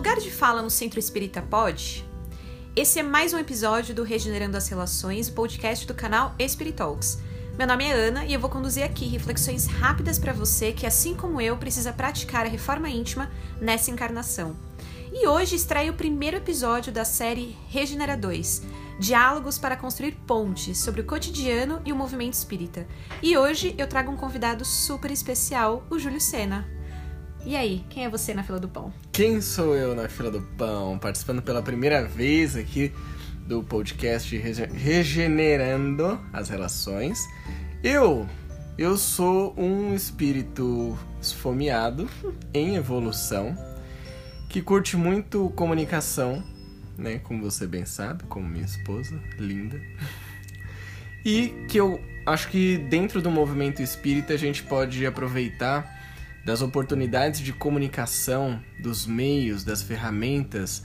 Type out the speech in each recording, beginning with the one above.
Lugar de fala no Centro Espírita pode? Esse é mais um episódio do Regenerando as Relações, podcast do canal Espiritalks. Meu nome é Ana e eu vou conduzir aqui reflexões rápidas para você que, assim como eu, precisa praticar a reforma íntima nessa encarnação. E hoje estreia o primeiro episódio da série Regenera 2, Diálogos para construir pontes sobre o cotidiano e o movimento espírita. E hoje eu trago um convidado super especial, o Júlio Sena. E aí, quem é você na fila do pão? Quem sou eu na fila do pão? Participando pela primeira vez aqui do podcast Regenerando as Relações. Eu, eu sou um espírito esfomeado em evolução que curte muito comunicação, né, como você bem sabe, como minha esposa, linda. E que eu acho que dentro do movimento espírita a gente pode aproveitar das oportunidades de comunicação, dos meios, das ferramentas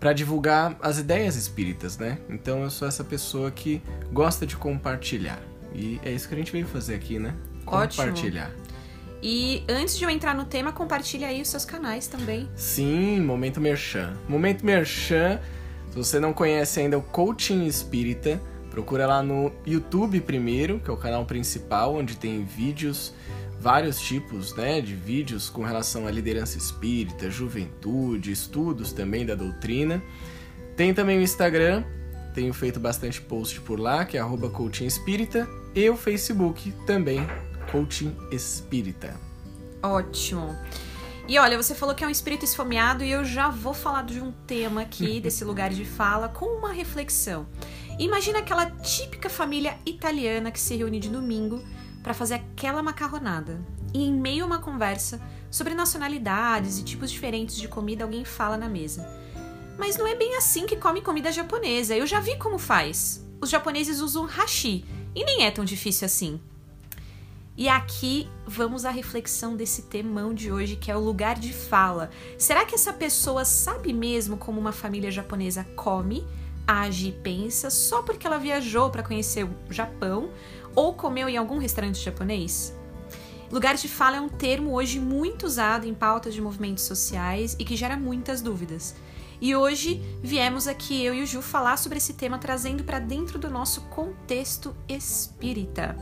para divulgar as ideias espíritas, né? Então eu sou essa pessoa que gosta de compartilhar. E é isso que a gente veio fazer aqui, né? Compartilhar. Ótimo. E antes de eu entrar no tema, compartilha aí os seus canais também. Sim, Momento Merchan. Momento Merchan, se você não conhece ainda o Coaching Espírita, procura lá no YouTube primeiro, que é o canal principal, onde tem vídeos vários tipos né, de vídeos com relação à liderança espírita, juventude, estudos também da doutrina. Tem também o Instagram, tenho feito bastante post por lá, que é arroba coaching espírita, e o Facebook também, coaching espírita. Ótimo. E olha, você falou que é um espírito esfomeado e eu já vou falar de um tema aqui, desse lugar de fala, com uma reflexão. Imagina aquela típica família italiana que se reúne de domingo para fazer aquela macarronada. E em meio a uma conversa sobre nacionalidades e tipos diferentes de comida, alguém fala na mesa. Mas não é bem assim que come comida japonesa. Eu já vi como faz. Os japoneses usam hashi e nem é tão difícil assim. E aqui vamos à reflexão desse temão de hoje, que é o lugar de fala. Será que essa pessoa sabe mesmo como uma família japonesa come, age e pensa só porque ela viajou para conhecer o Japão ou comeu em algum restaurante japonês? Lugar de fala é um termo hoje muito usado em pautas de movimentos sociais e que gera muitas dúvidas. E hoje viemos aqui eu e o Ju falar sobre esse tema trazendo para dentro do nosso contexto espírita.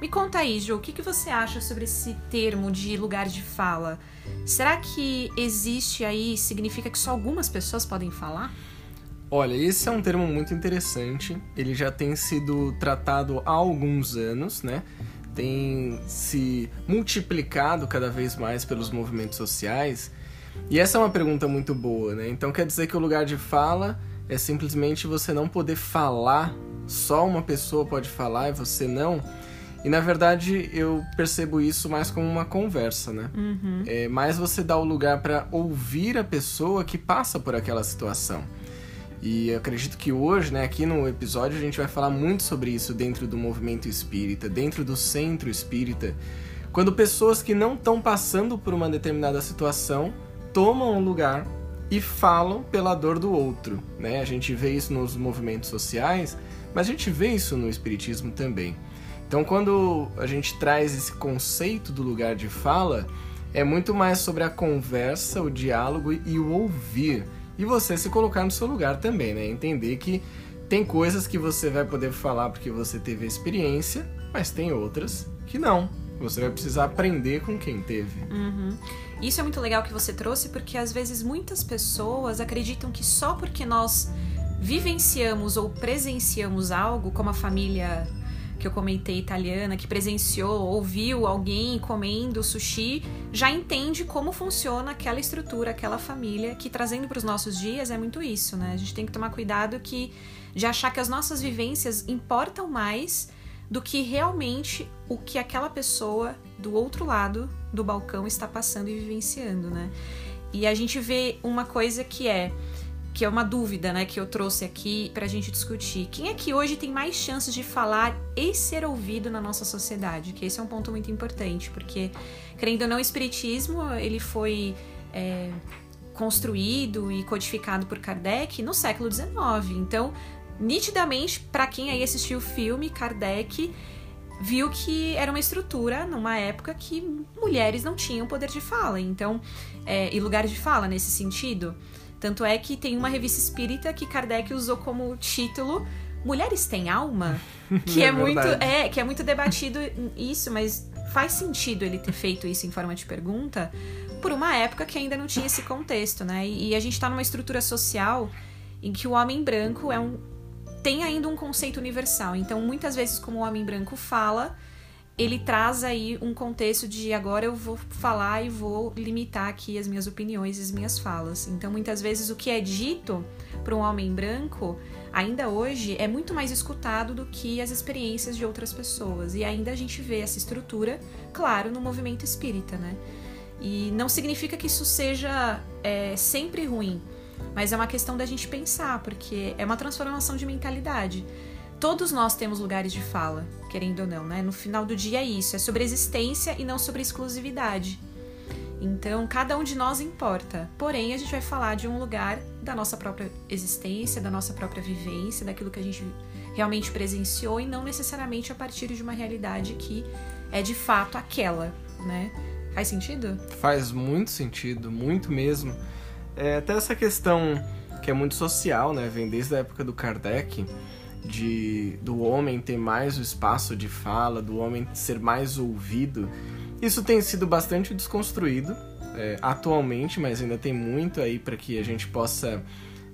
Me conta aí, Ju, o que, que você acha sobre esse termo de lugar de fala? Será que existe aí, significa que só algumas pessoas podem falar? Olha, esse é um termo muito interessante. Ele já tem sido tratado há alguns anos, né? Tem se multiplicado cada vez mais pelos movimentos sociais. E essa é uma pergunta muito boa, né? Então quer dizer que o lugar de fala é simplesmente você não poder falar, só uma pessoa pode falar e você não? E na verdade eu percebo isso mais como uma conversa, né? Uhum. É mais você dá o lugar para ouvir a pessoa que passa por aquela situação. E acredito que hoje, né, aqui no episódio, a gente vai falar muito sobre isso dentro do movimento espírita, dentro do centro espírita. Quando pessoas que não estão passando por uma determinada situação tomam um lugar e falam pela dor do outro. Né? A gente vê isso nos movimentos sociais, mas a gente vê isso no espiritismo também. Então, quando a gente traz esse conceito do lugar de fala, é muito mais sobre a conversa, o diálogo e o ouvir e você se colocar no seu lugar também, né? Entender que tem coisas que você vai poder falar porque você teve experiência, mas tem outras que não. Você vai precisar aprender com quem teve. Uhum. Isso é muito legal que você trouxe, porque às vezes muitas pessoas acreditam que só porque nós vivenciamos ou presenciamos algo, como a família que eu comentei italiana, que presenciou, ouviu alguém comendo sushi, já entende como funciona aquela estrutura, aquela família, que trazendo para os nossos dias é muito isso, né? A gente tem que tomar cuidado que de achar que as nossas vivências importam mais do que realmente o que aquela pessoa do outro lado do balcão está passando e vivenciando, né? E a gente vê uma coisa que é que é uma dúvida, né, que eu trouxe aqui para a gente discutir. Quem é que hoje tem mais chances de falar e ser ouvido na nossa sociedade? Que esse é um ponto muito importante, porque, querendo ou não, o espiritismo ele foi é, construído e codificado por Kardec no século XIX. Então, nitidamente, para quem aí assistiu o filme, Kardec viu que era uma estrutura numa época que mulheres não tinham poder de fala, então é, e lugar de fala nesse sentido. Tanto é que tem uma revista espírita que Kardec usou como título Mulheres têm alma, que é, é muito é que é muito debatido isso, mas faz sentido ele ter feito isso em forma de pergunta por uma época que ainda não tinha esse contexto, né? E, e a gente está numa estrutura social em que o homem branco é um tem ainda um conceito universal. Então, muitas vezes, como o homem branco fala, ele traz aí um contexto de agora eu vou falar e vou limitar aqui as minhas opiniões e as minhas falas. Então, muitas vezes, o que é dito para um homem branco, ainda hoje, é muito mais escutado do que as experiências de outras pessoas. E ainda a gente vê essa estrutura, claro, no movimento espírita, né? E não significa que isso seja é, sempre ruim. Mas é uma questão da gente pensar, porque é uma transformação de mentalidade. Todos nós temos lugares de fala, querendo ou não, né? No final do dia é isso, é sobre existência e não sobre exclusividade. Então, cada um de nós importa. Porém, a gente vai falar de um lugar da nossa própria existência, da nossa própria vivência, daquilo que a gente realmente presenciou e não necessariamente a partir de uma realidade que é de fato aquela, né? Faz sentido? Faz muito sentido, muito mesmo. É, até essa questão que é muito social, né? Vem desde a época do Kardec, de do homem ter mais o espaço de fala, do homem ser mais ouvido. Isso tem sido bastante desconstruído é, atualmente, mas ainda tem muito aí para que a gente possa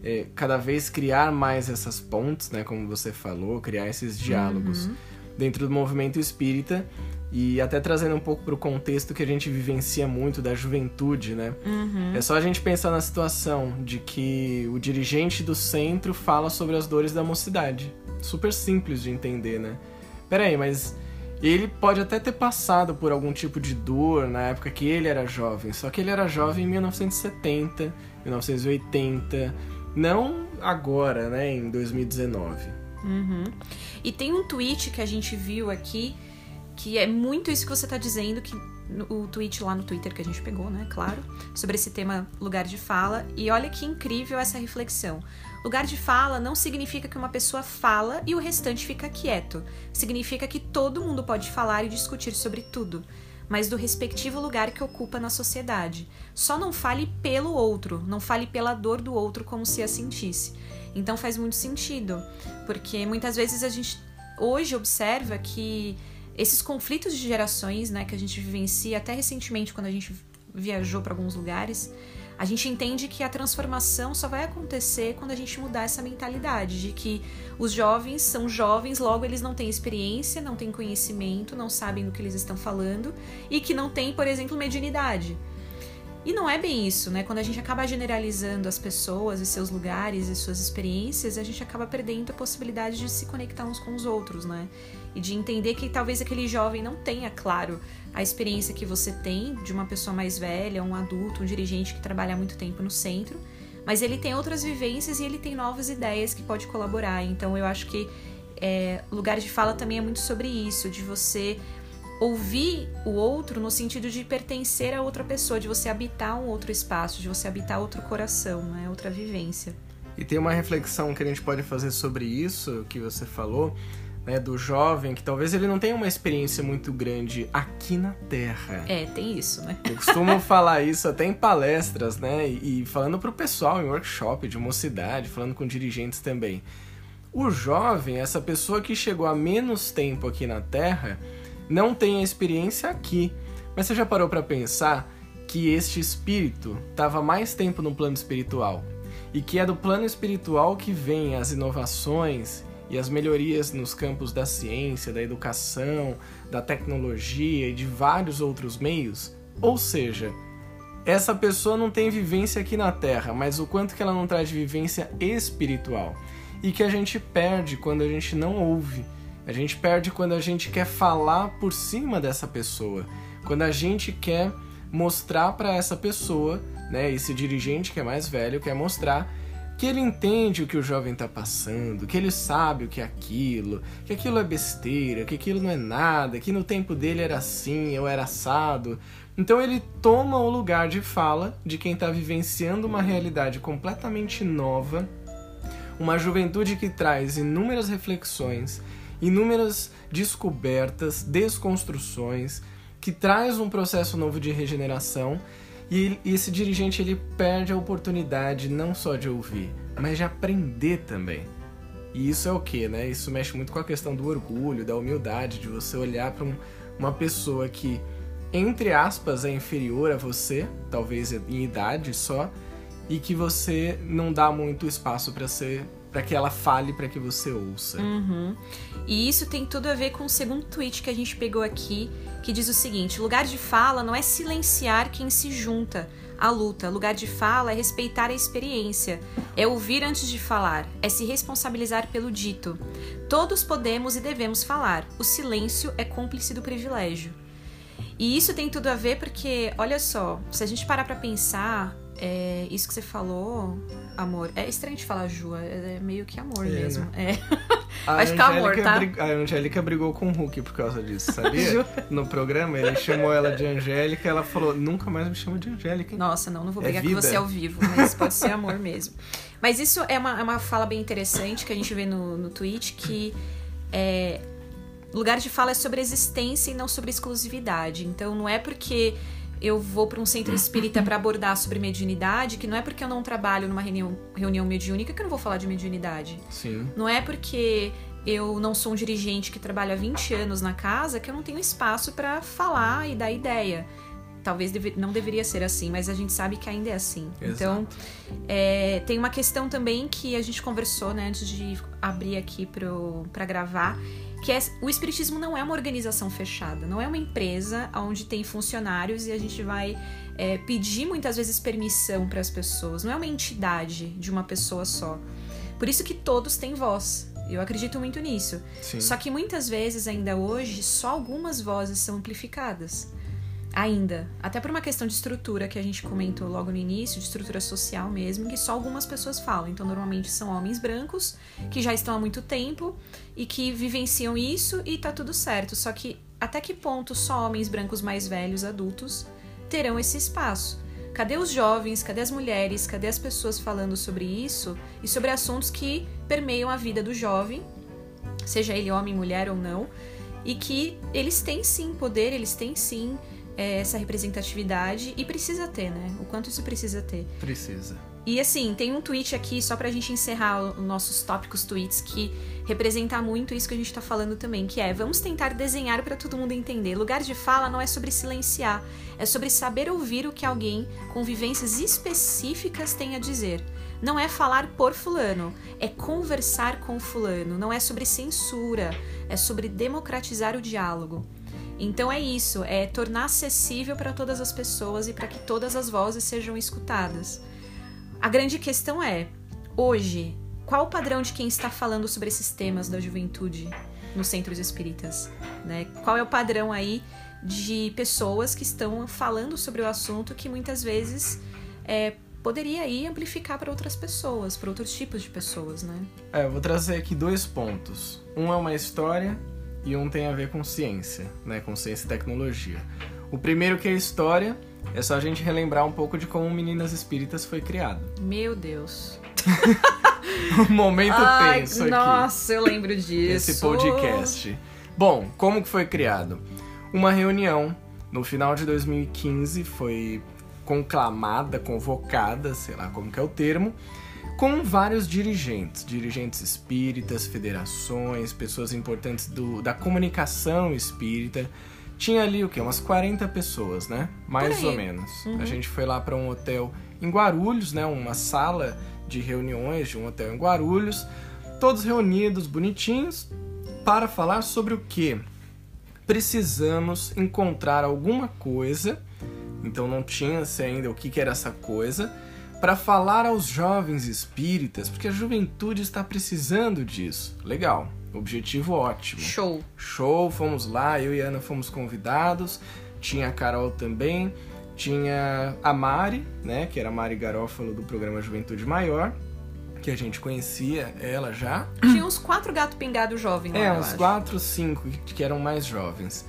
é, cada vez criar mais essas pontes, né? Como você falou, criar esses diálogos uhum. dentro do movimento espírita e até trazendo um pouco para o contexto que a gente vivencia muito da juventude, né? Uhum. É só a gente pensar na situação de que o dirigente do centro fala sobre as dores da mocidade. Super simples de entender, né? Peraí, mas ele pode até ter passado por algum tipo de dor na época que ele era jovem, só que ele era jovem em 1970, 1980, não agora, né, em 2019. Uhum. E tem um tweet que a gente viu aqui que é muito isso que você está dizendo, que o tweet lá no Twitter que a gente pegou, né, claro, sobre esse tema lugar de fala. E olha que incrível essa reflexão. Lugar de fala não significa que uma pessoa fala e o restante fica quieto. Significa que todo mundo pode falar e discutir sobre tudo, mas do respectivo lugar que ocupa na sociedade. Só não fale pelo outro, não fale pela dor do outro como se a sentisse. Então faz muito sentido, porque muitas vezes a gente hoje observa que esses conflitos de gerações, né, que a gente vivencia até recentemente quando a gente viajou para alguns lugares, a gente entende que a transformação só vai acontecer quando a gente mudar essa mentalidade de que os jovens são jovens, logo eles não têm experiência, não têm conhecimento, não sabem do que eles estão falando e que não têm, por exemplo, mediunidade. E não é bem isso, né? Quando a gente acaba generalizando as pessoas e seus lugares e suas experiências, a gente acaba perdendo a possibilidade de se conectar uns com os outros, né? E de entender que talvez aquele jovem não tenha, claro, a experiência que você tem de uma pessoa mais velha, um adulto, um dirigente que trabalha há muito tempo no centro, mas ele tem outras vivências e ele tem novas ideias que pode colaborar. Então eu acho que é, lugar de fala também é muito sobre isso, de você ouvir o outro no sentido de pertencer a outra pessoa, de você habitar um outro espaço, de você habitar outro coração, né? outra vivência. E tem uma reflexão que a gente pode fazer sobre isso que você falou, né, do jovem que talvez ele não tenha uma experiência muito grande aqui na Terra. É, tem isso, né? Eu costumo falar isso até em palestras, né? E, e falando pro pessoal em workshop de mocidade, falando com dirigentes também. O jovem, essa pessoa que chegou há menos tempo aqui na Terra, não tem a experiência aqui. Mas você já parou para pensar que este espírito estava mais tempo no plano espiritual e que é do plano espiritual que vêm as inovações e as melhorias nos campos da ciência, da educação, da tecnologia e de vários outros meios? Ou seja, essa pessoa não tem vivência aqui na Terra, mas o quanto que ela não traz vivência espiritual? E que a gente perde quando a gente não ouve. A gente perde quando a gente quer falar por cima dessa pessoa, quando a gente quer mostrar para essa pessoa, né, esse dirigente que é mais velho, quer mostrar que ele entende o que o jovem está passando, que ele sabe o que é aquilo, que aquilo é besteira, que aquilo não é nada, que no tempo dele era assim, eu era assado. Então ele toma o lugar de fala de quem está vivenciando uma realidade completamente nova, uma juventude que traz inúmeras reflexões inúmeras descobertas, desconstruções, que traz um processo novo de regeneração e esse dirigente ele perde a oportunidade não só de ouvir, mas de aprender também. E isso é o que, né? Isso mexe muito com a questão do orgulho, da humildade, de você olhar para um, uma pessoa que, entre aspas, é inferior a você, talvez em idade só, e que você não dá muito espaço para ser para que ela fale para que você ouça. Uhum. E isso tem tudo a ver com o segundo tweet que a gente pegou aqui, que diz o seguinte: lugar de fala não é silenciar quem se junta à luta. Lugar de fala é respeitar a experiência, é ouvir antes de falar, é se responsabilizar pelo dito. Todos podemos e devemos falar. O silêncio é cúmplice do privilégio. E isso tem tudo a ver porque, olha só, se a gente parar para pensar, é, isso que você falou, amor. É estranho de falar Ju, é, é meio que amor é, mesmo. Né? É. Vai ficar amor, tá? Brig... A Angélica brigou com o Hulk por causa disso, sabia? no programa, ele chamou ela de Angélica ela falou: nunca mais me chama de Angélica. Hein? Nossa, não, não vou é brigar com você ao vivo, mas pode ser amor mesmo. Mas isso é uma, é uma fala bem interessante que a gente vê no, no tweet que é, lugar de fala é sobre existência e não sobre exclusividade. Então não é porque eu vou para um centro espírita para abordar sobre mediunidade, que não é porque eu não trabalho numa reunião, reunião mediúnica que eu não vou falar de mediunidade. Sim. Não é porque eu não sou um dirigente que trabalha há 20 anos na casa que eu não tenho espaço para falar e dar ideia. Talvez deve, não deveria ser assim, mas a gente sabe que ainda é assim. Exato. Então, é, tem uma questão também que a gente conversou né, antes de abrir aqui para gravar, que é, o espiritismo não é uma organização fechada, não é uma empresa onde tem funcionários e a gente vai é, pedir muitas vezes permissão para as pessoas. Não é uma entidade de uma pessoa só. Por isso que todos têm voz. Eu acredito muito nisso. Sim. Só que muitas vezes, ainda hoje, só algumas vozes são amplificadas ainda. Até por uma questão de estrutura que a gente comentou logo no início, de estrutura social mesmo, que só algumas pessoas falam. Então, normalmente são homens brancos que já estão há muito tempo e que vivenciam isso e tá tudo certo. Só que até que ponto só homens brancos mais velhos, adultos, terão esse espaço? Cadê os jovens? Cadê as mulheres? Cadê as pessoas falando sobre isso e sobre assuntos que permeiam a vida do jovem, seja ele homem, mulher ou não, e que eles têm sim poder, eles têm sim essa representatividade e precisa ter, né? O quanto isso precisa ter. Precisa. E assim, tem um tweet aqui, só pra gente encerrar os nossos tópicos tweets, que representa muito isso que a gente tá falando também, que é vamos tentar desenhar para todo mundo entender. Lugar de fala não é sobre silenciar, é sobre saber ouvir o que alguém com vivências específicas tem a dizer. Não é falar por fulano, é conversar com fulano, não é sobre censura, é sobre democratizar o diálogo. Então é isso, é tornar acessível para todas as pessoas e para que todas as vozes sejam escutadas. A grande questão é, hoje, qual o padrão de quem está falando sobre esses temas da juventude nos centros espíritas? Né? Qual é o padrão aí de pessoas que estão falando sobre o assunto que muitas vezes é, poderia aí amplificar para outras pessoas, para outros tipos de pessoas, né? É, eu vou trazer aqui dois pontos. Um é uma história e um tem a ver com ciência, né, com ciência e tecnologia. O primeiro que é a história, é só a gente relembrar um pouco de como Meninas Espíritas foi criado. Meu Deus. um momento Ai, tenso aqui. Nossa, eu lembro disso. Esse podcast. Bom, como que foi criado? Uma reunião no final de 2015 foi conclamada, convocada, sei lá como que é o termo, com vários dirigentes, dirigentes espíritas, federações, pessoas importantes do, da comunicação espírita. Tinha ali o que? Umas 40 pessoas, né? Mais ou menos. Uhum. A gente foi lá para um hotel em Guarulhos, né? Uma sala de reuniões de um hotel em Guarulhos, todos reunidos, bonitinhos, para falar sobre o que? Precisamos encontrar alguma coisa, então não tinha-se ainda o que, que era essa coisa, para falar aos jovens espíritas, porque a juventude está precisando disso. Legal, objetivo ótimo. Show. Show, fomos lá, eu e a Ana fomos convidados, tinha a Carol também, tinha a Mari, né, que era a Mari Garófalo do programa Juventude Maior, que a gente conhecia ela já. Tinha uns quatro gato pingado jovens lá, É, uns quatro, cinco que eram mais jovens.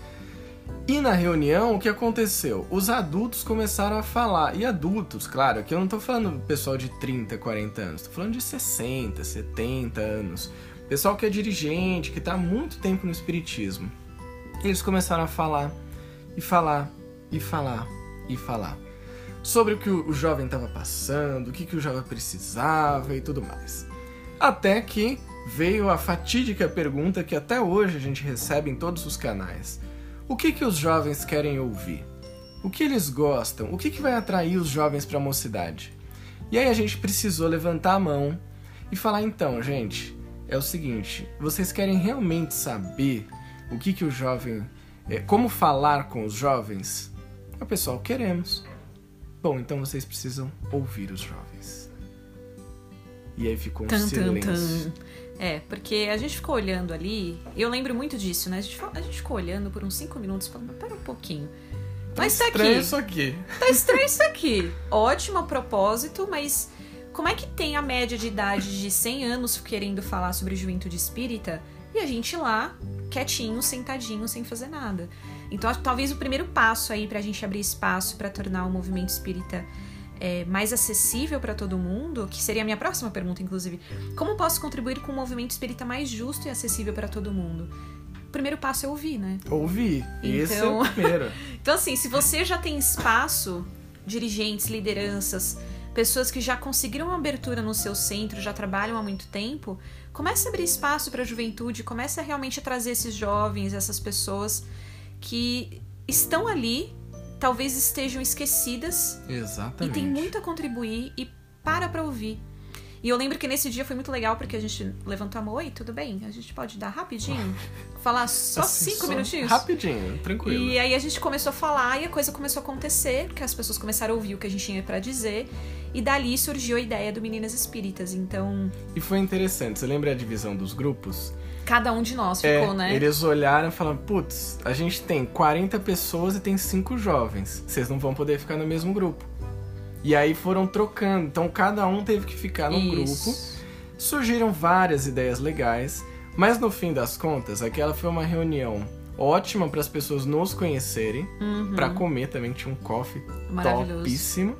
E na reunião, o que aconteceu? Os adultos começaram a falar. E adultos, claro, que eu não tô falando pessoal de 30, 40 anos, tô falando de 60, 70 anos. pessoal que é dirigente, que está há muito tempo no espiritismo. Eles começaram a falar e falar e falar e falar sobre o que o jovem estava passando, o que, que o jovem precisava e tudo mais. Até que veio a fatídica pergunta que até hoje a gente recebe em todos os canais: o que, que os jovens querem ouvir? O que eles gostam? O que, que vai atrair os jovens para a mocidade? E aí a gente precisou levantar a mão e falar: então, gente, é o seguinte, vocês querem realmente saber o que, que o jovem. É, como falar com os jovens? O pessoal, queremos. Bom, então vocês precisam ouvir os jovens. E aí ficou um tum, silêncio. Tum, tum. É, porque a gente ficou olhando ali, eu lembro muito disso, né? A gente, a gente ficou olhando por uns cinco minutos, falando, pera um pouquinho. Tá mas tá estranho aqui. isso aqui. Tá estranho isso aqui. Ótimo a propósito, mas como é que tem a média de idade de 100 anos querendo falar sobre juventude espírita e a gente lá, quietinho, sentadinho, sem fazer nada? Então, talvez o primeiro passo aí pra gente abrir espaço para tornar o movimento espírita é, mais acessível para todo mundo, que seria a minha próxima pergunta, inclusive. Como posso contribuir com um movimento espírita mais justo e acessível para todo mundo? O primeiro passo é ouvir, né? Ouvir. Então... Esse é o então, primeiro. então, assim, se você já tem espaço, dirigentes, lideranças, pessoas que já conseguiram uma abertura no seu centro, já trabalham há muito tempo, comece a abrir espaço para a juventude, comece a realmente trazer esses jovens, essas pessoas que estão ali talvez estejam esquecidas. Exatamente. E tem muito a contribuir e para pra ouvir. E eu lembro que nesse dia foi muito legal porque a gente levantou a mão, oi, tudo bem? A gente pode dar rapidinho? Falar só assim, cinco só minutinhos? Rapidinho, tranquilo. E aí a gente começou a falar e a coisa começou a acontecer, porque as pessoas começaram a ouvir o que a gente tinha para dizer. E dali surgiu a ideia do Meninas Espíritas, então... E foi interessante, você lembra a divisão dos grupos? Cada um de nós ficou, é, né? Eles olharam e falaram: putz, a gente tem 40 pessoas e tem 5 jovens. Vocês não vão poder ficar no mesmo grupo. E aí foram trocando. Então cada um teve que ficar num Isso. grupo. Surgiram várias ideias legais. Mas no fim das contas, aquela foi uma reunião ótima para as pessoas nos conhecerem. Uhum. para comer também, tinha um coffee topíssimo.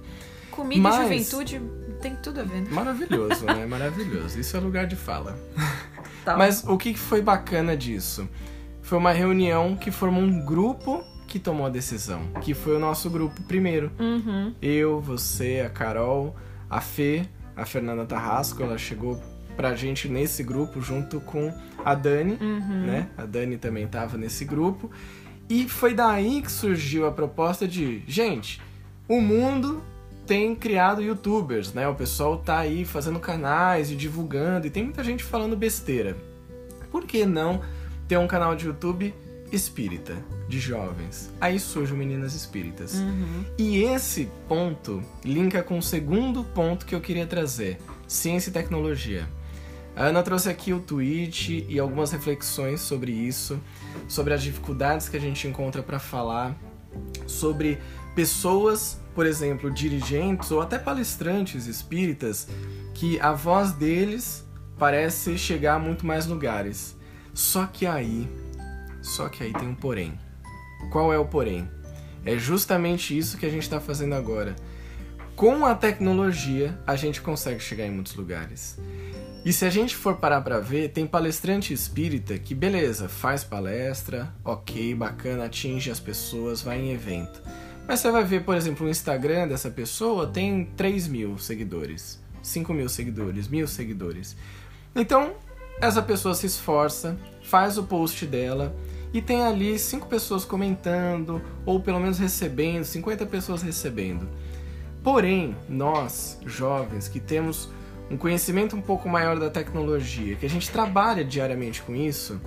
Comida mas... e juventude tem tudo a ver, né? Maravilhoso, né? Maravilhoso. Isso é lugar de fala. Tá. Mas o que foi bacana disso? Foi uma reunião que formou um grupo que tomou a decisão. Que foi o nosso grupo primeiro. Uhum. Eu, você, a Carol, a Fê, a Fernanda Tarrasco, ela chegou pra gente nesse grupo junto com a Dani, uhum. né? A Dani também tava nesse grupo. E foi daí que surgiu a proposta de, gente, o mundo tem criado youtubers, né? O pessoal tá aí fazendo canais e divulgando, e tem muita gente falando besteira. Por que não ter um canal de YouTube espírita, de jovens? Aí surge o Meninas Espíritas. Uhum. E esse ponto linka com o segundo ponto que eu queria trazer: ciência e tecnologia. A Ana trouxe aqui o tweet e algumas reflexões sobre isso, sobre as dificuldades que a gente encontra para falar, sobre pessoas por exemplo, dirigentes ou até palestrantes espíritas que a voz deles parece chegar a muito mais lugares. Só que aí, só que aí tem um porém. Qual é o porém? É justamente isso que a gente está fazendo agora. Com a tecnologia, a gente consegue chegar em muitos lugares. E se a gente for parar para ver, tem palestrante espírita que, beleza, faz palestra, ok, bacana, atinge as pessoas, vai em evento. Mas você vai ver, por exemplo, o Instagram dessa pessoa tem 3 mil seguidores, 5 mil seguidores, mil seguidores. Então, essa pessoa se esforça, faz o post dela e tem ali 5 pessoas comentando, ou pelo menos recebendo, 50 pessoas recebendo. Porém, nós, jovens, que temos um conhecimento um pouco maior da tecnologia, que a gente trabalha diariamente com isso,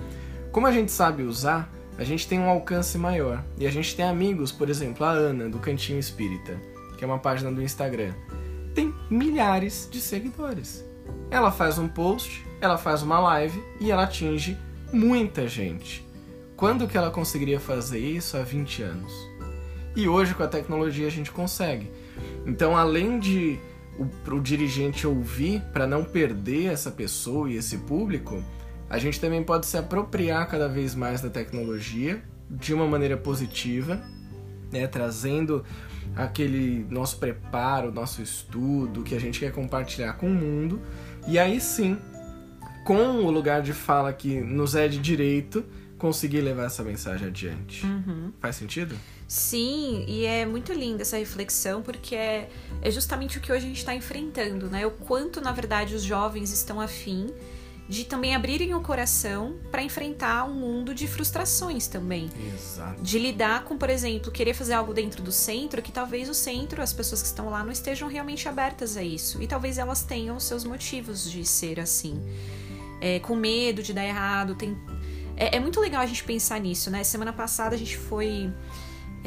como a gente sabe usar, a gente tem um alcance maior. E a gente tem amigos, por exemplo, a Ana, do Cantinho Espírita, que é uma página do Instagram. Tem milhares de seguidores. Ela faz um post, ela faz uma live e ela atinge muita gente. Quando que ela conseguiria fazer isso há 20 anos? E hoje com a tecnologia a gente consegue. Então, além de o, o dirigente ouvir para não perder essa pessoa e esse público, a gente também pode se apropriar cada vez mais da tecnologia de uma maneira positiva, né, trazendo aquele nosso preparo, nosso estudo que a gente quer compartilhar com o mundo, e aí sim com o lugar de fala que nos é de direito, conseguir levar essa mensagem adiante. Uhum. Faz sentido? Sim, e é muito linda essa reflexão, porque é, é justamente o que hoje a gente está enfrentando, né? O quanto, na verdade, os jovens estão afim de também abrirem o coração para enfrentar um mundo de frustrações também. Exato. De lidar com, por exemplo, querer fazer algo dentro do centro que talvez o centro, as pessoas que estão lá, não estejam realmente abertas a isso. E talvez elas tenham seus motivos de ser assim. É, com medo de dar errado. Tem... É, é muito legal a gente pensar nisso, né? Semana passada a gente foi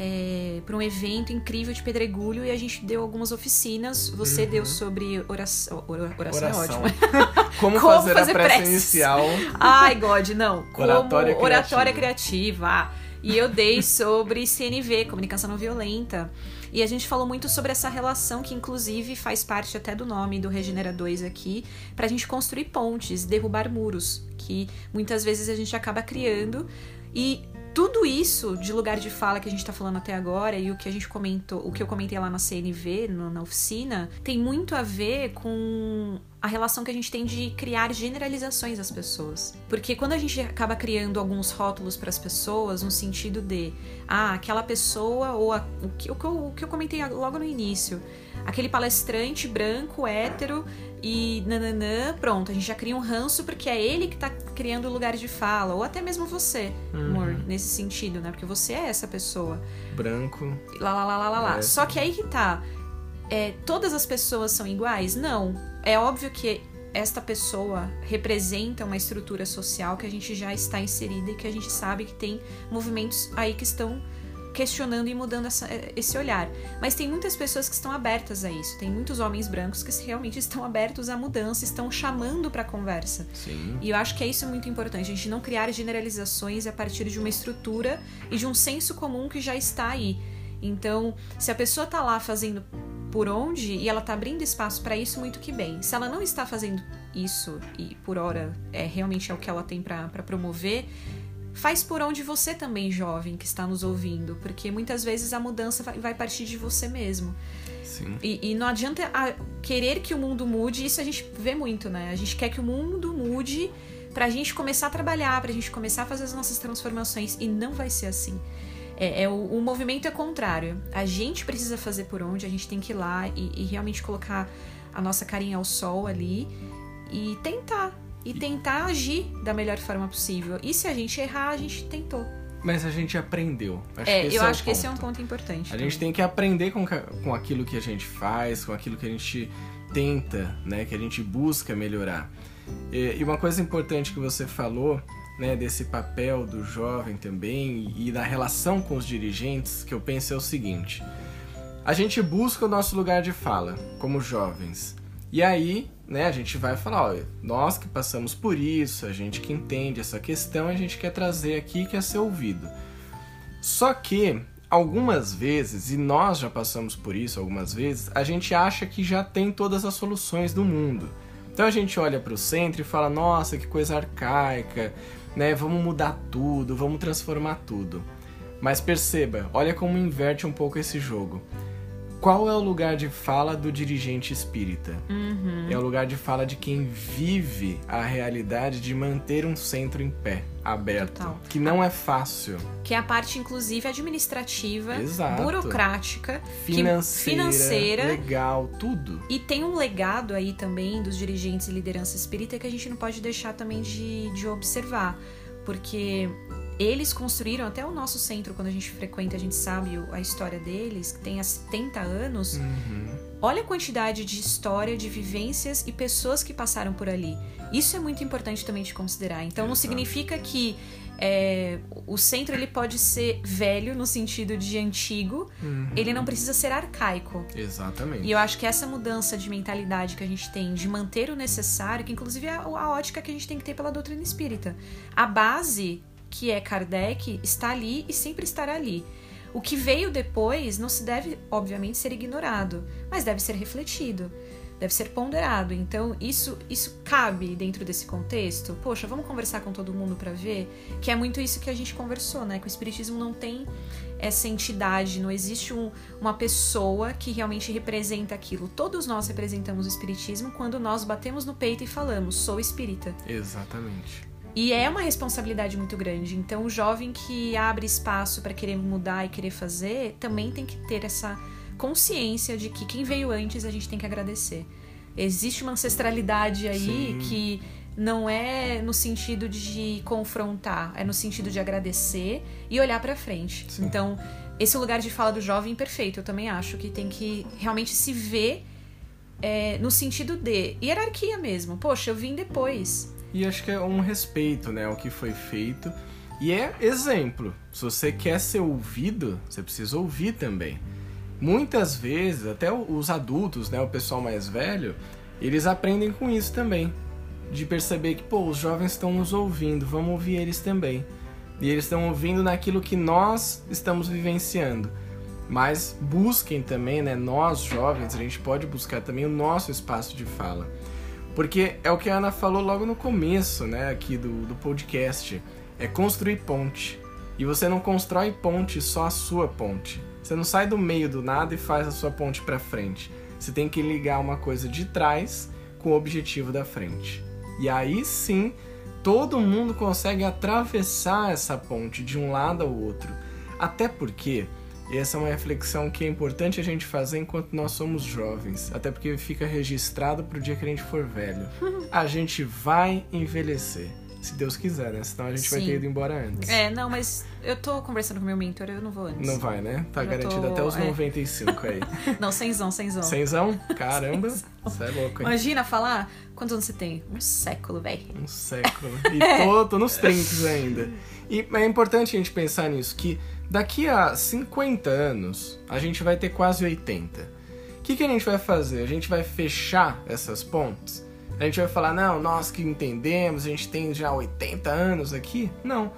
é, para um evento incrível de pedregulho e a gente deu algumas oficinas. Você Uhum. deu sobre oração. Oração, oração é ótimo. Como, Como fazer, fazer a prece preces. inicial. Ai, God, não. Como Oratória oratória criativa. criativa. Ah, E eu dei sobre CNV, comunicação não violenta. E a gente falou muito sobre essa relação que, inclusive, faz parte até do nome do Regenera 2 aqui, pra gente construir pontes, derrubar muros, que muitas vezes a gente acaba criando. E tudo isso de lugar de fala que a gente tá falando até agora e o que a gente comentou, o que eu comentei lá na CNV, no- na oficina, tem muito a ver com a relação que a gente tem de criar generalizações às pessoas. Porque quando a gente acaba criando alguns rótulos para as pessoas, no sentido de, ah, aquela pessoa, ou a- o, que, o, que eu, o que eu comentei logo no início, aquele palestrante branco, hétero e nananã, pronto, a gente já cria um ranço porque é ele que tá criando o lugar de fala, ou até mesmo você, amor, nesse sentido, né? Porque você é essa pessoa. Branco. Lá, lá, lá, lá, lá, lá. É. Só que aí que tá. É, todas as pessoas são iguais? Não. É óbvio que esta pessoa representa uma estrutura social que a gente já está inserida e que a gente sabe que tem movimentos aí que estão questionando e mudando essa- esse olhar. Mas tem muitas pessoas que estão abertas a isso. Tem muitos homens brancos que realmente estão abertos à mudança, estão chamando para conversa. Sim. E eu acho que é isso muito importante, a gente não criar generalizações a partir de uma estrutura e de um senso comum que já está aí. Então, se a pessoa tá lá fazendo por onde e ela tá abrindo espaço para isso, muito que bem. Se ela não está fazendo isso e por hora é realmente é o que ela tem para promover, faz por onde você também, jovem, que está nos ouvindo, porque muitas vezes a mudança vai, partir de você mesmo. Sim. E, e não adianta a- querer que o mundo mude, isso a gente vê muito, né? A gente quer que o mundo mude pra gente começar a trabalhar, pra gente começar a fazer as nossas transformações, e não vai ser assim. É, é o, o movimento é contrário. A gente precisa fazer por onde, a gente tem que ir lá e, e realmente colocar a nossa carinha ao sol ali e tentar. E tentar agir da melhor forma possível. E se a gente errar, a gente tentou. Mas a gente aprendeu. Acho é, eu é acho que esse é um ponto. ponto importante. A gente tem que aprender com, com aquilo que a gente faz, com aquilo que a gente tenta, né? Que a gente busca melhorar. E, e uma coisa importante que você falou, né? Desse papel do jovem também e da relação com os dirigentes, que eu penso é o seguinte. A gente busca o nosso lugar de fala, como jovens. E aí, né, a gente vai falar, olha, nós que passamos por isso, a gente que entende essa questão, a gente quer trazer aqui, quer ser ouvido. Só que algumas vezes, e nós já passamos por isso algumas vezes, a gente acha que já tem todas as soluções do mundo. Então a gente olha para o centro e fala: "Nossa, que coisa arcaica, né? Vamos mudar tudo, vamos transformar tudo". Mas perceba, olha como inverte um pouco esse jogo. Qual é o lugar de fala do dirigente espírita? É o lugar de fala de quem vive a realidade de manter um centro em pé, aberto, Total. que não é fácil. que é a parte, inclusive, administrativa, Exato. burocrática, que- financeira, financeira legal, tudo. E tem um legado aí também dos dirigentes e liderança espírita que a gente não pode deixar também de, de observar. Porque eles construíram até o nosso centro, quando a gente frequenta, a gente sabe a história deles, que tem há 70 anos. Uhum. Olha a quantidade de história, de vivências e pessoas que passaram por ali. Isso é muito importante também de considerar. Então não Exato. significa que é, o centro ele pode ser velho no sentido de antigo, Uhum. ele não precisa ser arcaico. Exatamente. E eu acho que essa mudança de mentalidade que a gente tem de manter o necessário, que inclusive é a, a ótica que a gente tem que ter pela doutrina espírita. A base, que é Kardec, está ali e sempre estará ali. O que veio depois não se deve, obviamente, ser ignorado, mas deve ser refletido. deve ser ponderado. Então, isso, isso cabe dentro desse contexto. Poxa, vamos conversar com todo mundo para ver? Que é muito isso que a gente conversou, né? Que o Espiritismo não tem essa entidade, não existe um, uma pessoa que realmente representa aquilo. Todos nós representamos o Espiritismo quando nós batemos no peito e falamos, sou espírita. Exatamente. E é uma responsabilidade muito grande. Então, o jovem que abre espaço para querer mudar e querer fazer também tem que ter essa consciência de que quem veio antes a gente tem que agradecer. Existe uma ancestralidade aí Sim. que não é no sentido de confrontar, é no sentido de agradecer e olhar para frente. Sim. Então, esse lugar de fala do jovem perfeito, eu também acho que tem que realmente se ver é, no sentido de hierarquia mesmo. Poxa, eu vim depois. E acho que é um respeito, né, ao que foi feito. E é exemplo. Se você quer ser ouvido, você precisa ouvir também. Muitas vezes, até os adultos, né, o pessoal mais velho, eles aprendem com isso também. De perceber que, pô, os jovens estão nos ouvindo, vamos ouvir eles também. E eles estão ouvindo naquilo que nós estamos vivenciando. Mas busquem também, né, nós jovens, a gente pode buscar também o nosso espaço de fala. Porque é o que a Ana falou logo no começo, né, aqui do, do podcast. É construir ponte. E você não constrói ponte só a sua ponte. Você não sai do meio do nada e faz a sua ponte para frente. Você tem que ligar uma coisa de trás com o objetivo da frente. E aí sim, todo mundo consegue atravessar essa ponte de um lado ao outro. Até porque e essa é uma reflexão que é importante a gente fazer enquanto nós somos jovens, até porque fica registrado pro dia que a gente for velho. A gente vai envelhecer, se Deus quiser, né? Senão a gente vai Sim. ter ido embora antes. É, não, mas eu tô conversando com meu mentor, eu não vou antes. Não vai, né? Tá Já garantido tô- até os é. 95 aí. Não, cenzão, cenzão. Cenzão? Caramba, você é louco, hein? Imagina falar. Quantos anos você tem? Um século, velho. Um século. E tô, tô nos 30 ainda. E é importante a gente pensar nisso, que daqui a 50 anos, a gente vai ter quase 80. O que, que a gente vai fazer? A gente vai fechar essas pontes? A gente vai falar, não, nós que entendemos, a gente tem já 80 anos aqui? Não.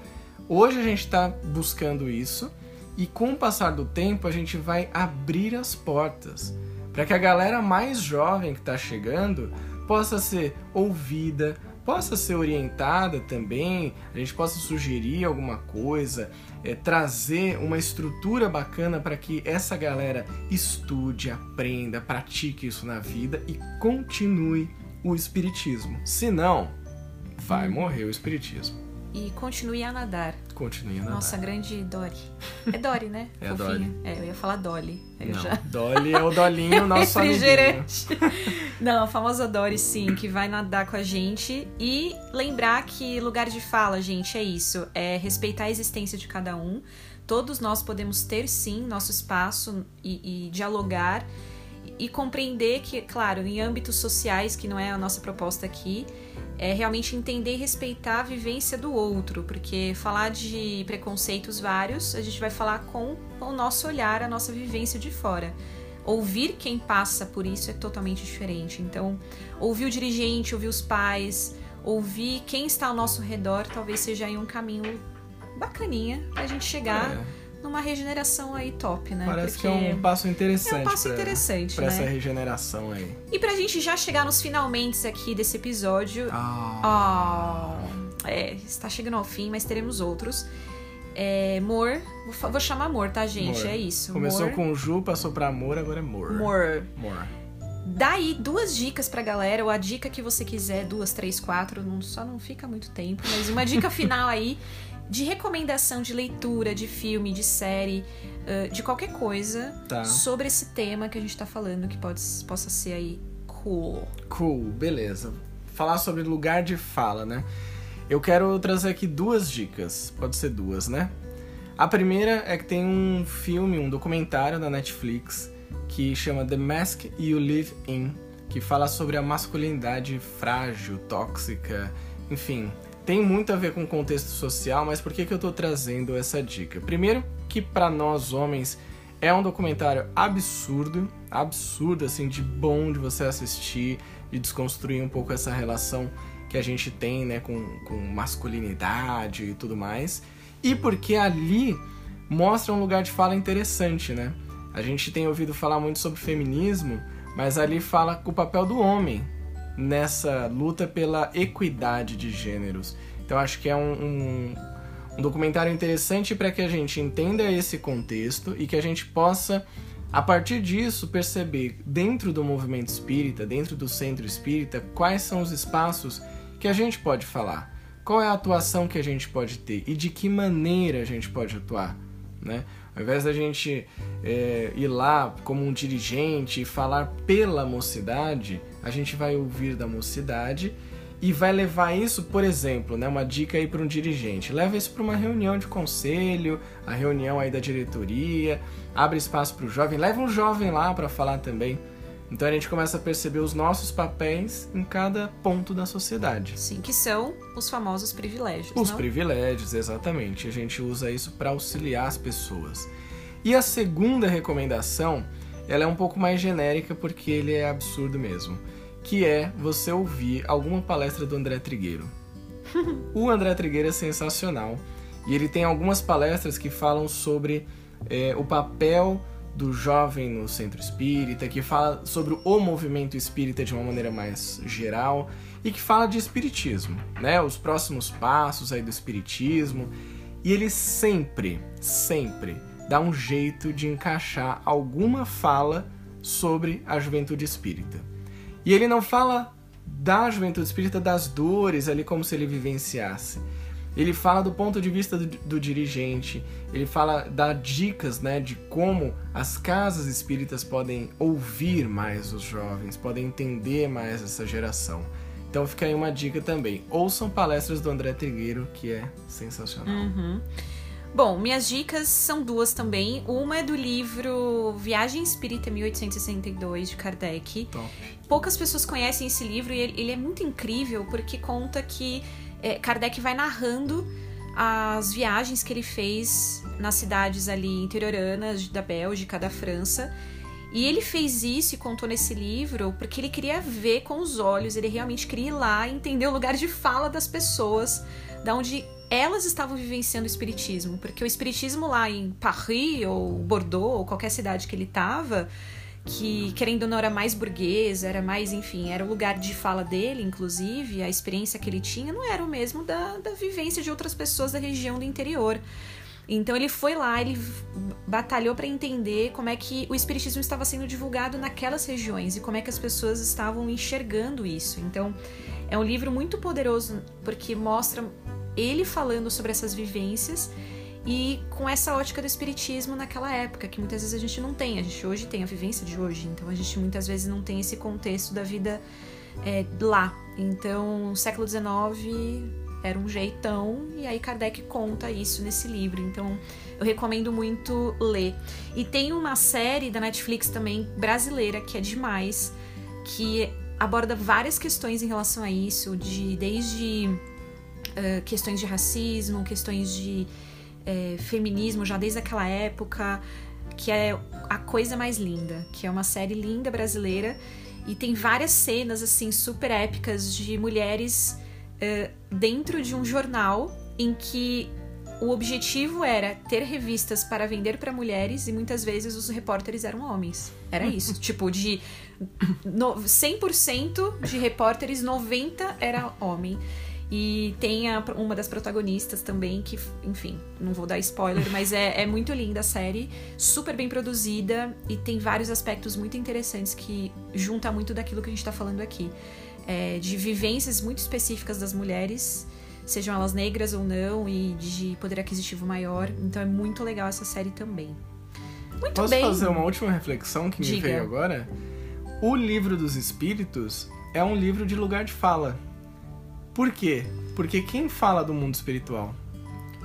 Hoje a gente está buscando isso e com o passar do tempo a gente vai abrir as portas para que a galera mais jovem que está chegando possa ser ouvida, possa ser orientada também, a gente possa sugerir alguma coisa, é, trazer uma estrutura bacana para que essa galera estude, aprenda, pratique isso na vida e continue o espiritismo. Se não, vai morrer o espiritismo. E continue a nadar. Continue a nadar. Nossa, grande Dory. É Dory, né? É Fofinha. Dory. É, eu ia falar Dolly. Não, já... Dolly é o Dolinho, nosso. Refrigerante. Não, a famosa Dory, sim, que vai nadar com a gente. E lembrar que lugar de fala, gente, é isso. É respeitar a existência de cada um. Todos nós podemos ter, sim, nosso espaço e, e dialogar. E compreender que, claro, em âmbitos sociais, que não é a nossa proposta aqui, é realmente entender e respeitar a vivência do outro, porque falar de preconceitos vários, a gente vai falar com o nosso olhar, a nossa vivência de fora. Ouvir quem passa por isso é totalmente diferente. Então, ouvir o dirigente, ouvir os pais, ouvir quem está ao nosso redor, talvez seja aí um caminho bacaninha pra gente chegar É, numa regeneração aí top, né? parece Porque que é um passo interessante. é um passo pra- interessante, pra né? essa regeneração aí. E pra gente já chegar nos finalmente aqui desse episódio, Ah, Oh, é, está chegando ao fim, mas teremos outros. É, Mor, vou, vou chamar Mor, tá, gente? Mor. É isso. Começou Mor. com Ju, passou pra amor, agora é Mor. Mor. Mor. Dá aí duas dicas pra galera, ou a dica que você quiser, duas, três, quatro, não, só não fica muito tempo, mas uma dica final aí de recomendação de leitura, de filme, de série, ãh, de qualquer coisa Tá. sobre esse tema que a gente tá falando, que pode, possa ser aí cool. Cool, beleza. Falar sobre lugar de fala, né? Eu quero trazer aqui duas dicas. Pode ser duas, né? A primeira é que tem um filme, um documentário da Netflix que chama The Mask You Live In, que fala sobre a masculinidade frágil, tóxica, enfim. Tem muito a ver com o contexto social, mas por que, que eu tô trazendo essa dica? Primeiro, que para nós homens é um documentário absurdo, absurdo, assim, de bom de você assistir, de desconstruir um pouco essa relação que a gente tem, né, com, com masculinidade e tudo mais. E porque ali mostra um lugar de fala interessante, né? A gente tem ouvido falar muito sobre feminismo, mas ali fala o papel do homem nessa luta pela equidade de gêneros. Então acho que é um, um, um documentário interessante para que a gente entenda esse contexto e que a gente possa, a partir disso, perceber dentro do movimento espírita, dentro do centro espírita, quais são os espaços que a gente pode falar, qual é a atuação que a gente pode ter e de que maneira a gente pode atuar. Né? Ao invés da gente é, ir lá como um dirigente e falar pela mocidade, a gente vai ouvir da mocidade e vai levar isso, por exemplo, né, uma dica aí para um dirigente. Leva isso para uma reunião de conselho, a reunião aí da diretoria, abre espaço para o jovem, leva um jovem lá para falar também. Então a gente começa a perceber os nossos papéis em cada ponto da sociedade. Sim, que são os famosos privilégios. Os não? privilégios, exatamente. A gente usa isso para auxiliar as pessoas. E a segunda recomendação, ela é um pouco mais genérica porque ele é absurdo mesmo que é você ouvir alguma palestra do André Trigueiro. o André Trigueiro é sensacional e ele tem algumas palestras que falam sobre é, o papel do jovem no centro espírita, que fala sobre o movimento espírita de uma maneira mais geral e que fala de espiritismo, né? Os próximos passos aí do espiritismo. E ele sempre, sempre dá um jeito de encaixar alguma fala sobre a juventude espírita. E ele não fala da juventude espírita das dores ali como se ele vivenciasse. Ele fala do ponto de vista do, do dirigente, ele fala dá dicas, né, de como as casas espíritas podem ouvir mais os jovens, podem entender mais essa geração. Então fica aí uma dica também. Ouçam palestras do André Trigueiro, que é sensacional. Uhum. Bom, minhas dicas são duas também. Uma é do livro Viagem Espírita 1862, de Kardec. Top. Poucas pessoas conhecem esse livro e ele, é muito incrível porque conta que é, Kardec vai narrando as viagens que ele fez nas cidades ali interioranas da Bélgica, da França. E ele fez isso e contou nesse livro porque ele queria ver com os olhos, ele realmente queria ir lá entender o lugar de fala das pessoas, da onde elas estavam vivenciando o espiritismo, porque o espiritismo lá em Paris ou Bordeaux ou qualquer cidade que ele estava, que querendo ou não era mais burguesa, era mais, enfim, era o lugar de fala dele, inclusive, a experiência que ele tinha não era o mesmo da, da vivência de outras pessoas da região do interior. Então ele foi lá, ele batalhou para entender como é que o espiritismo estava sendo divulgado naquelas regiões e como é que as pessoas estavam enxergando isso. Então é um livro muito poderoso porque mostra ele falando sobre essas vivências e com essa ótica do espiritismo naquela época, que muitas vezes a gente não tem. A gente hoje tem a vivência de hoje, então a gente muitas vezes não tem esse contexto da vida é, lá. Então, século XIX era um jeitão, e aí Kardec conta isso nesse livro. Então, eu recomendo muito ler. E tem uma série da Netflix também brasileira que é demais, que aborda várias questões em relação a isso, de desde uh, questões de racismo, questões de uh, feminismo já desde aquela época, que é a coisa mais linda, que é uma série linda brasileira e tem várias cenas assim super épicas de mulheres uh, dentro de um jornal em que o objetivo era ter revistas para vender para mulheres e muitas vezes os repórteres eram homens. Era isso. tipo, de no, 100% de repórteres, 90% era homem. E tem a, uma das protagonistas também, que, enfim, não vou dar spoiler, mas é, é muito linda a série, super bem produzida e tem vários aspectos muito interessantes que junta muito daquilo que a gente tá falando aqui. É, de vivências muito específicas das mulheres, sejam elas negras ou não, e de poder aquisitivo maior. Então é muito legal essa série também. Muito Posso bem. fazer uma última reflexão que me Diga. veio agora? O livro dos espíritos é um livro de lugar de fala. Por quê? Porque quem fala do mundo espiritual?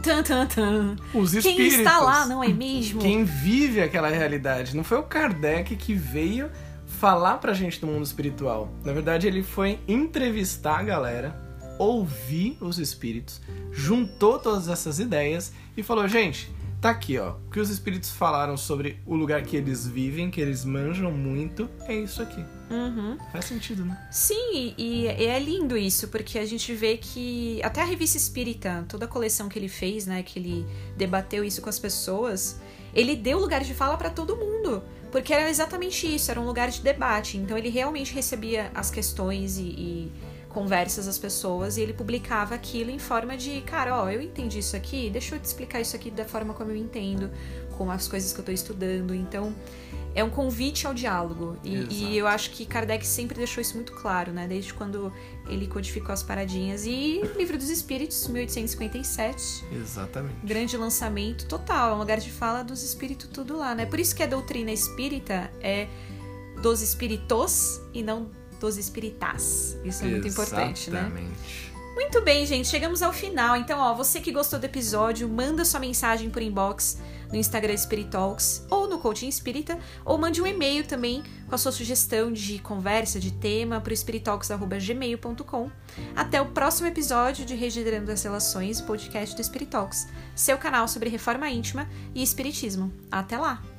Tan, tan, tan. Os Quem espíritos. está lá, não é mesmo? Quem vive aquela realidade. Não foi o Kardec que veio falar pra gente do mundo espiritual. Na verdade, ele foi entrevistar a galera, ouvir os espíritos, juntou todas essas ideias e falou: gente, tá aqui, ó. O que os espíritos falaram sobre o lugar que eles vivem, que eles manjam muito, é isso aqui. Uhum. Faz sentido, né? Sim, e, e é lindo isso, porque a gente vê que até a revista Espírita, toda a coleção que ele fez, né, que ele debateu isso com as pessoas, ele deu lugar de fala para todo mundo. Porque era exatamente isso, era um lugar de debate. Então ele realmente recebia as questões e, e conversas das pessoas e ele publicava aquilo em forma de, cara, ó, eu entendi isso aqui, deixa eu te explicar isso aqui da forma como eu entendo, com as coisas que eu tô estudando. Então, é um convite ao diálogo. E, e, eu acho que Kardec sempre deixou isso muito claro, né? Desde quando ele codificou as paradinhas. E Livro dos Espíritos, 1857. Exatamente. Grande lançamento total. É um lugar de fala dos espíritos tudo lá, né? Por isso que a doutrina espírita é dos espíritos e não dos espiritas. Isso é muito importante, né? Exatamente. Muito bem, gente, chegamos ao final. Então, ó, você que gostou do episódio, manda sua mensagem por inbox no Instagram Spirit Talks ou no Coaching Espírita, ou mande um e-mail também com a sua sugestão de conversa, de tema, para o espiritalks.gmail.com. Até o próximo episódio de Regenerando as Relações, podcast do Spirit Talks, seu canal sobre reforma íntima e espiritismo. Até lá!